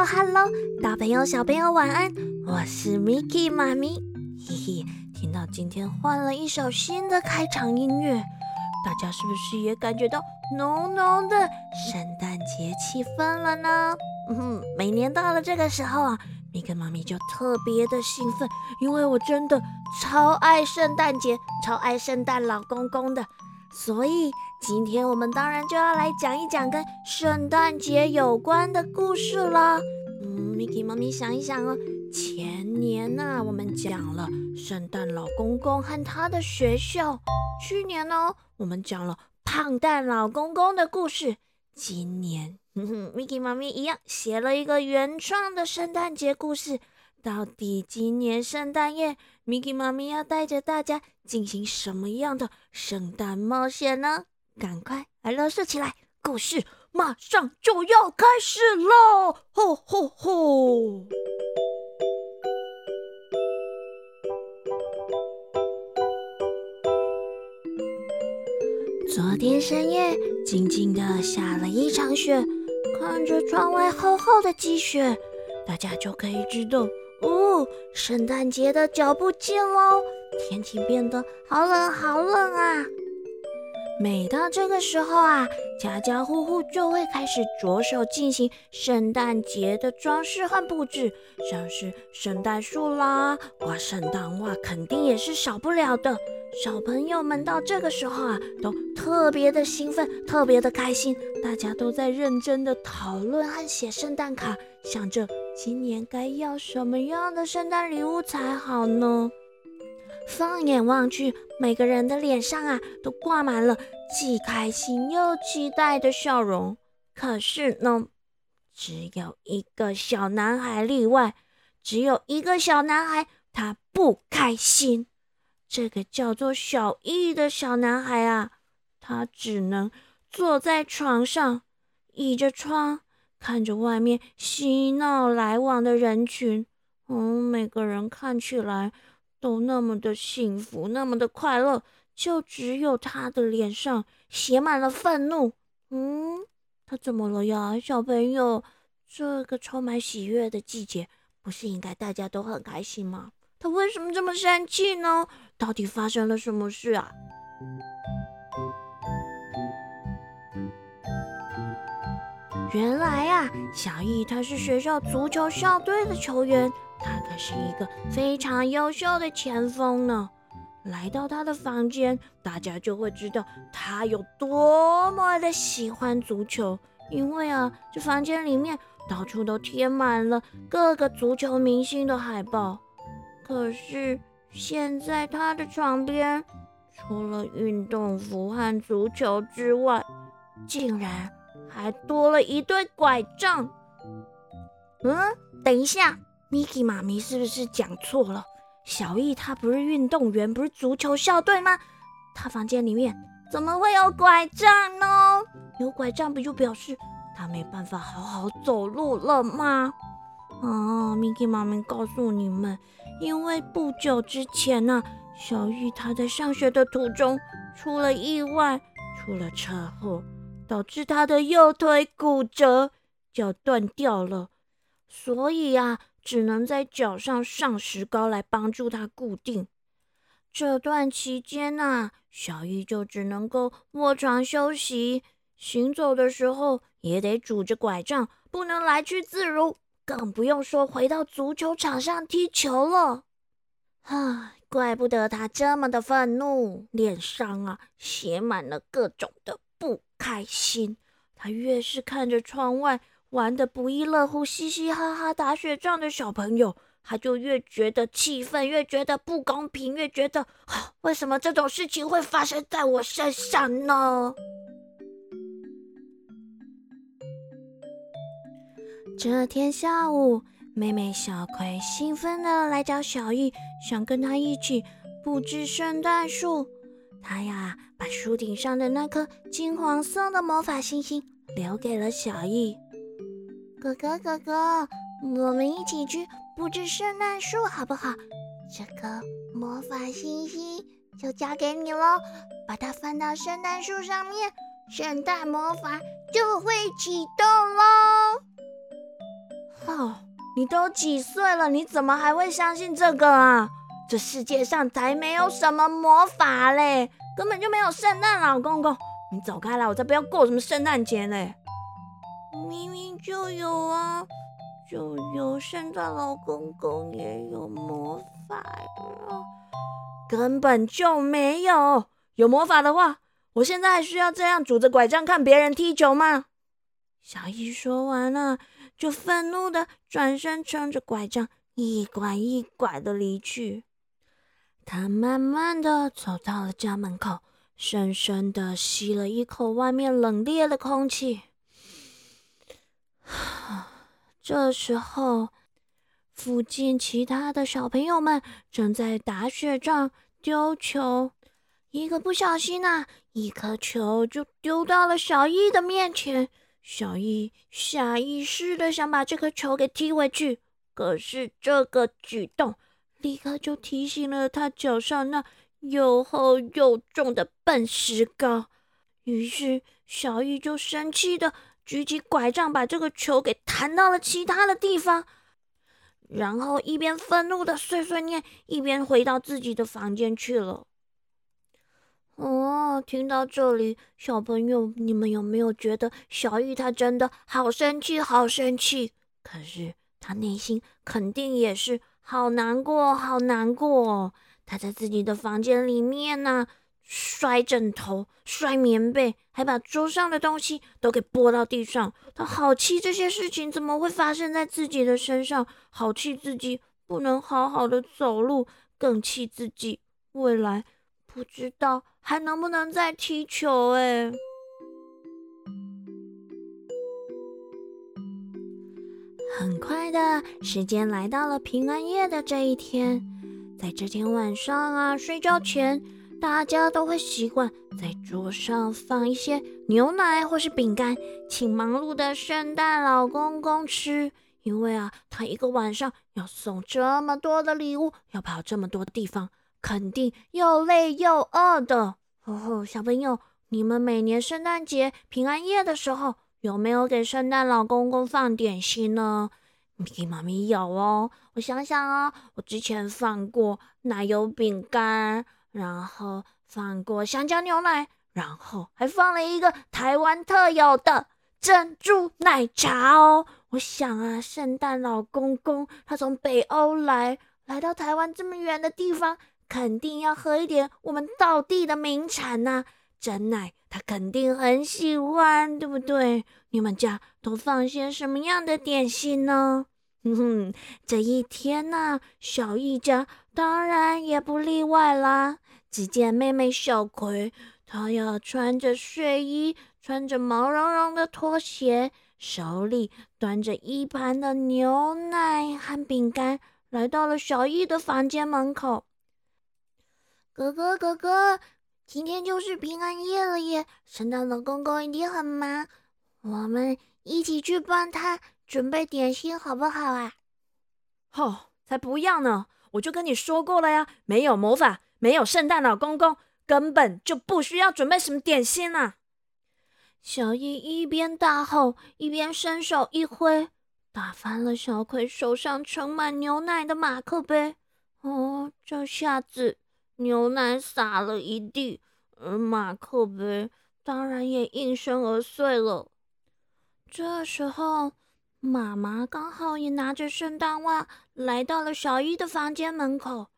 Hello，Hello，大朋友小朋友晚安，我是 Miki 妈咪。嘿嘿，听到今天换了一首新的开场音乐，大家是不是也感觉到浓浓的圣诞节气氛了呢？嗯，每年到了这个时候啊，Miki 妈咪就特别的兴奋，因为我真的超爱圣诞节，超爱圣诞老公公的，所以。今天我们当然就要来讲一讲跟圣诞节有关的故事了。，Miki 妈咪想一想哦，前年呢我们讲了圣诞老公公和他的学校，去年呢我们讲了胖蛋老公公的故事，今年，Miki 妈咪一样写了一个原创的圣诞节故事。到底今年圣诞夜，Miki 妈咪要带着大家进行什么样的圣诞冒险呢？赶快来乐视起来！故事马上就要开始喽！吼吼吼！昨天深夜，静静的下了一场雪，看着窗外厚厚的积雪，大家就可以知道，哦，圣诞节的脚步近喽！天气变得好冷，好冷啊！每到这个时候啊，家家户户就会开始着手进行圣诞节的装饰和布置，像是圣诞树啦，挂圣诞袜，肯定也是少不了的。小朋友们到这个时候啊，都特别的兴奋，特别的开心，大家都在认真的讨论和写圣诞卡，想着今年该要什么样的圣诞礼物才好呢？放眼望去，每个人的脸上啊，都挂满了既开心又期待的笑容。可是呢，只有一个小男孩例外，只有一个小男孩他不开心。这个叫做小易的小男孩啊，他只能坐在床上，倚着窗，看着外面嬉闹来往的人群。嗯，每个人看起来。都那么的幸福，那么的快乐，就只有他的脸上写满了愤怒。嗯，他怎么了呀，小朋友？这个充满喜悦的季节，不是应该大家都很开心吗？他为什么这么生气呢？到底发生了什么事啊？原来啊，小易他是学校足球校队的球员。是一个非常优秀的前锋呢。来到他的房间，大家就会知道他有多么的喜欢足球。因为啊，这房间里面到处都贴满了各个足球明星的海报。可是现在他的床边，除了运动服和足球之外，竟然还多了一对拐杖。嗯，等一下。Miki 妈咪是不是讲错了？小易他不是运动员，不是足球校队吗？他房间里面怎么会有拐杖呢？有拐杖不就表示他没办法好好走路了吗？啊，Miki 妈咪告诉你们，因为不久之前呢，小易他在上学的途中出了意外，出了车祸，导致他的右腿骨折，脚断掉了，所以呀。只能在脚上上石膏来帮助他固定。这段期间呢，小易就只能够卧床休息，行走的时候也得拄着拐杖，不能来去自如，更不用说回到足球场上踢球了。唉，怪不得他这么的愤怒，脸上啊写满了各种的不开心。他越是看着窗外。玩的不亦乐乎，嘻嘻哈哈打雪仗的小朋友，他就越觉得气愤，越觉得不公平，越觉得为什么这种事情会发生在我身上呢？这天下午，妹妹小葵兴奋的来找小易，想跟他一起布置圣诞树。她呀，把树顶上的那颗金黄色的魔法星星留给了小易。哥哥，哥哥，我们一起去布置圣诞树好不好？这个魔法星星就交给你喽，把它放到圣诞树上面，圣诞魔法就会启动喽。哦，你都几岁了，你怎么还会相信这个啊？这世界上才没有什么魔法嘞，根本就没有圣诞老公公。你走开了，我才不要过什么圣诞节嘞！明明就有啊，就有圣诞老公公，也有魔法啊，根本就没有。有魔法的话，我现在还需要这样拄着拐杖看别人踢球吗？小易说完了，就愤怒的转身，撑着拐杖一拐一拐的离去。他慢慢的走到了家门口。深深的吸了一口外面冷冽的空气。这时候，附近其他的小朋友们正在打雪仗、丢球。一个不小心啊，一颗球就丢到了小易的面前。小易下意识的想把这颗球给踢回去，可是这个举动立刻就提醒了他脚上那。又厚又重的笨石膏，于是小易就生气的举起拐杖，把这个球给弹到了其他的地方，然后一边愤怒的碎碎念，一边回到自己的房间去了。哦，听到这里，小朋友，你们有没有觉得小易他真的好生气，好生气？可是他内心肯定也是好难过，好难过。他在自己的房间里面呢，摔枕头、摔棉被，还把桌上的东西都给拨到地上。他好气这些事情怎么会发生在自己的身上，好气自己不能好好的走路，更气自己未来不知道还能不能再踢球。哎，很快的时间来到了平安夜的这一天。在这天晚上啊，睡觉前，大家都会习惯在桌上放一些牛奶或是饼干，请忙碌的圣诞老公公吃。因为啊，他一个晚上要送这么多的礼物，要跑这么多地方，肯定又累又饿的。哦，小朋友，你们每年圣诞节、平安夜的时候，有没有给圣诞老公公放点心呢？给妈咪有哦，我想想哦，我之前放过奶油饼干，然后放过香蕉牛奶，然后还放了一个台湾特有的珍珠奶茶哦。我想啊，圣诞老公公他从北欧来，来到台湾这么远的地方，肯定要喝一点我们道地的名产呐，真奶，他肯定很喜欢，对不对？你们家都放些什么样的点心呢？哼哼，这一天呢，小易家当然也不例外啦。只见妹妹小葵，她要穿着睡衣，穿着毛茸茸的拖鞋，手里端着一盘的牛奶和饼干，来到了小易的房间门口。哥哥，哥哥，今天就是平安夜了耶，圣诞老公公一定很忙，我们一起去帮他。准备点心好不好啊？吼，才不要呢！我就跟你说过了呀，没有魔法，没有圣诞老公公，根本就不需要准备什么点心啊！小易一边大吼，一边伸手一挥，打翻了小葵手上盛满牛奶的马克杯。哦，这下子牛奶洒了一地，而马克杯当然也应声而碎了。这时候。妈妈刚好也拿着圣诞袜来到了小易的房间门口。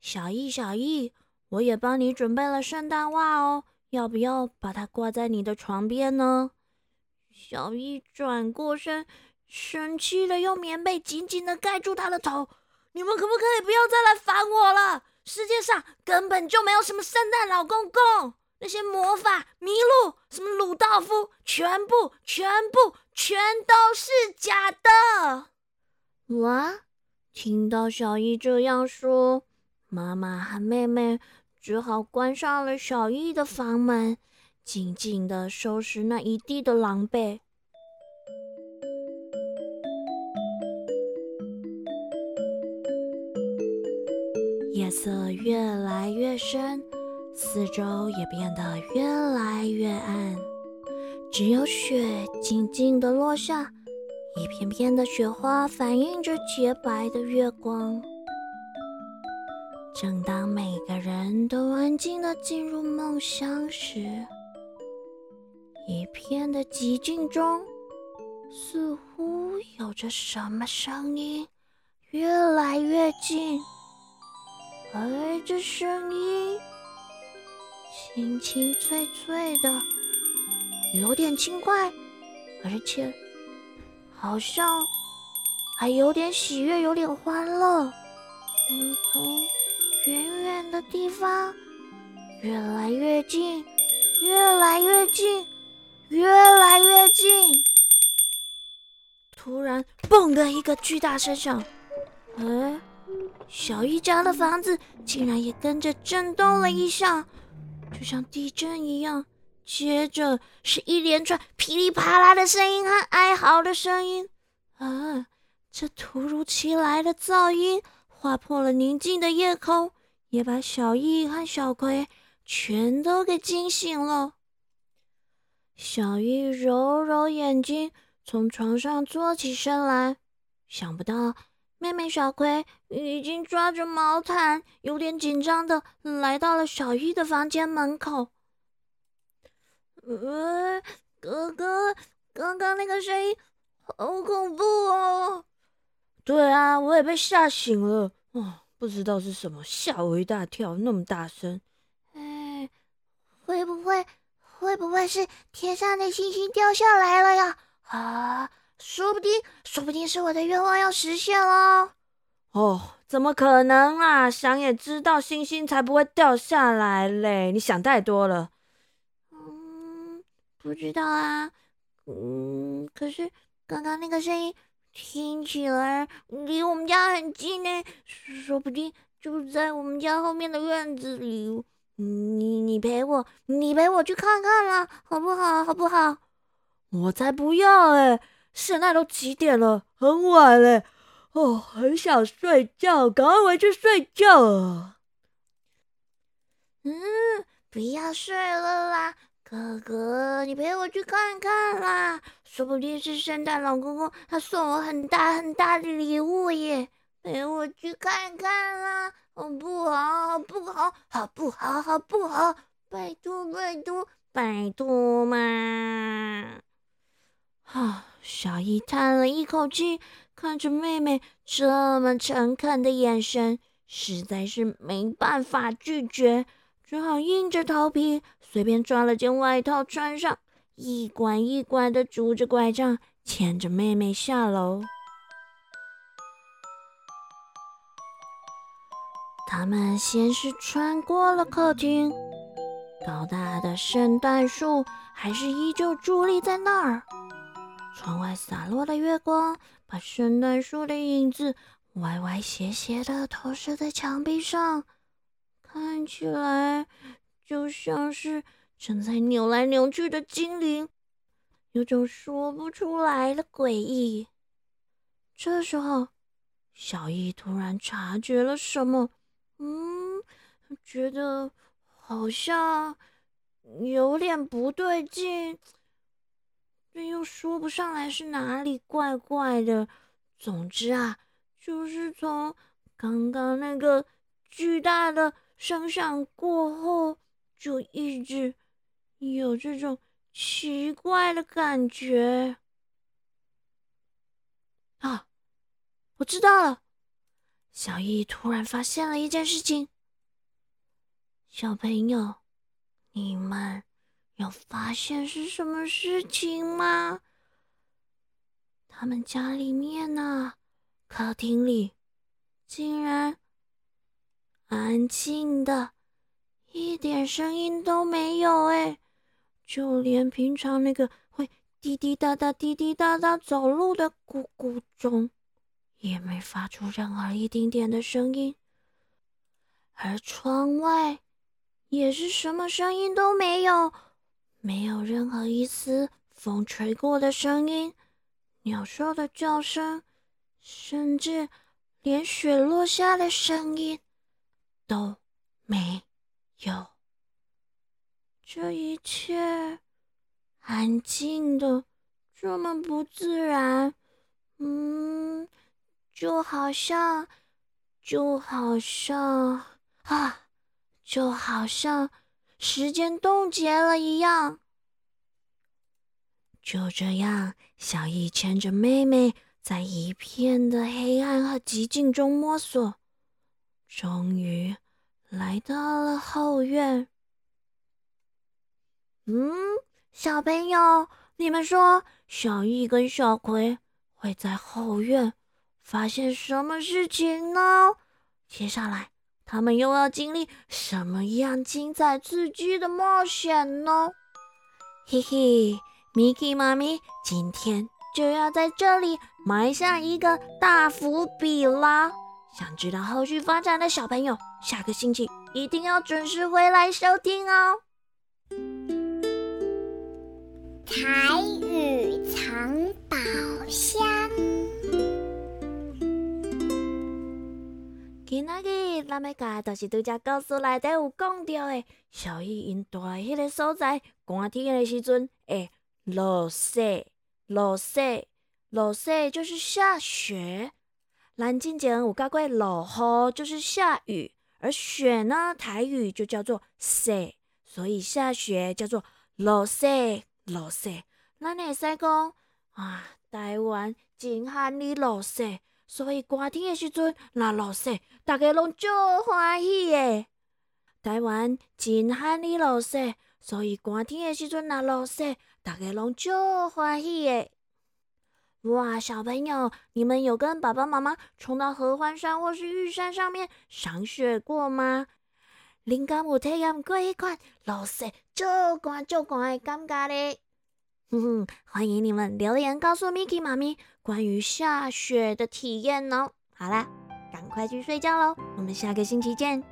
小易，小易，我也帮你准备了圣诞袜哦，要不要把它挂在你的床边呢？小易转过身，生气的用棉被紧紧的盖住他的头。你们可不可以不要再来烦我了？世界上根本就没有什么圣诞老公公。那些魔法麋鹿，什么鲁道夫，全部、全部、全都是假的！哇！听到小易这样说，妈妈和妹妹只好关上了小易的房门，静静的收拾那一地的狼狈。夜色越来越深。四周也变得越来越暗，只有雪静静的落下，一片片的雪花反映着洁白的月光。正当每个人都安静的进入梦乡时，一片的寂静中，似乎有着什么声音越来越近，而这声音清清脆脆的，有点轻快，而且好像还有点喜悦，有点欢乐。我，从。远远的地方，越来越近，越来越近，越来越近。突然，嘣的一个巨大声响，哎，小易家的房子竟然也跟着震动了一下，就像地震一样。接着是一连串噼里啪啦的声音和哀嚎的声音。啊，这突如其来的噪音！划破了宁静的夜空，也把小易和小葵全都给惊醒了。小易揉揉眼睛，从床上坐起身来，想不到妹妹小葵已经抓着毛毯，有点紧张的来到了小一的房间门口。呃，哥哥，刚刚那个声音好恐怖哦！对啊，我也被吓醒了。哦，不知道是什么，吓我一大跳，那么大声。哎，会不会，会不会是天上的星星掉下来了呀？啊，说不定，说不定是我的愿望要实现了。哦，怎么可能啊？想也知道，星星才不会掉下来嘞！你想太多了。嗯，不知道啊。嗯，可是刚刚那个声音。听起来离我们家很近呢，说不定就在我们家后面的院子里。你你陪我，你陪我去看看啦，好不好？好不好？我才不要哎！现在都几点了？很晚了，哦，很想睡觉，赶快回去睡觉啊！嗯，不要睡了啦。哥哥，你陪我去看看啦，说不定是圣诞老公公他送我很大很大的礼物耶！陪我去看看啦，好不好？好不好？好不好？好不好？拜托拜托拜托嘛！啊，小姨叹了一口气，看着妹妹这么诚恳的眼神，实在是没办法拒绝。只好硬着头皮，随便抓了件外套穿上，一拐一拐的拄着拐杖，牵着妹妹下楼。他们先是穿过了客厅，高大的圣诞树还是依旧伫立在那儿。窗外洒落的月光，把圣诞树的影子歪歪斜斜的投射在墙壁上。看起来就像是正在扭来扭去的精灵，有种说不出来的诡异。这时候，小易突然察觉了什么，嗯，觉得好像有点不对劲，但又说不上来是哪里怪怪的。总之啊，就是从刚刚那个巨大的。声响过后，就一直有这种奇怪的感觉。啊，我知道了！小易突然发现了一件事情。小朋友，你们有发现是什么事情吗？他们家里面呢，客厅里竟然……安静的，一点声音都没有哎，就连平常那个会滴滴答答、滴滴答答走路的咕咕钟，也没发出任何一丁点的声音。而窗外也是什么声音都没有，没有任何一丝风吹过的声音，鸟兽的叫声，甚至连雪落下的声音。都没有，这一切安静的这么不自然，嗯，就好像，就好像啊，就好像时间冻结了一样。就这样，小易牵着妹妹，在一片的黑暗和寂静中摸索，终于来到了后院。嗯，小朋友，你们说，小易跟小葵会在后院发现什么事情呢？接下来，他们又要经历什么样精彩刺激的冒险呢？嘿嘿。Miki 妈咪今天就要在这里埋下一个大伏笔啦！想知道后续发展的小朋友，下个星期一定要准时回来收听哦。台语藏宝箱。今仔日咱要教就是拄只故事内底有讲到的，小伊因住迄个所在，寒天的时阵会。落雪，落雪，落雪就是下雪。南京前有教过落雨就是下雨，而雪呢，台语就叫做雪，所以下雪叫做落雪，落雪。咱会使讲啊，台湾真罕你落雪，所以寒天的时阵若落雪，大家拢足欢喜的。台湾真罕你落雪，所以寒天的时阵若落雪。大家拢就欢喜耶！哇，小朋友，你们有跟爸爸妈妈冲到合欢山或是玉山上面赏雪过吗？灵感有体验过一款落雪就寒就寒的感觉嘞！哼哼，欢迎你们留言告诉 Miki 妈咪关于下雪的体验哦。好啦，赶快去睡觉喽，我们下个星期见。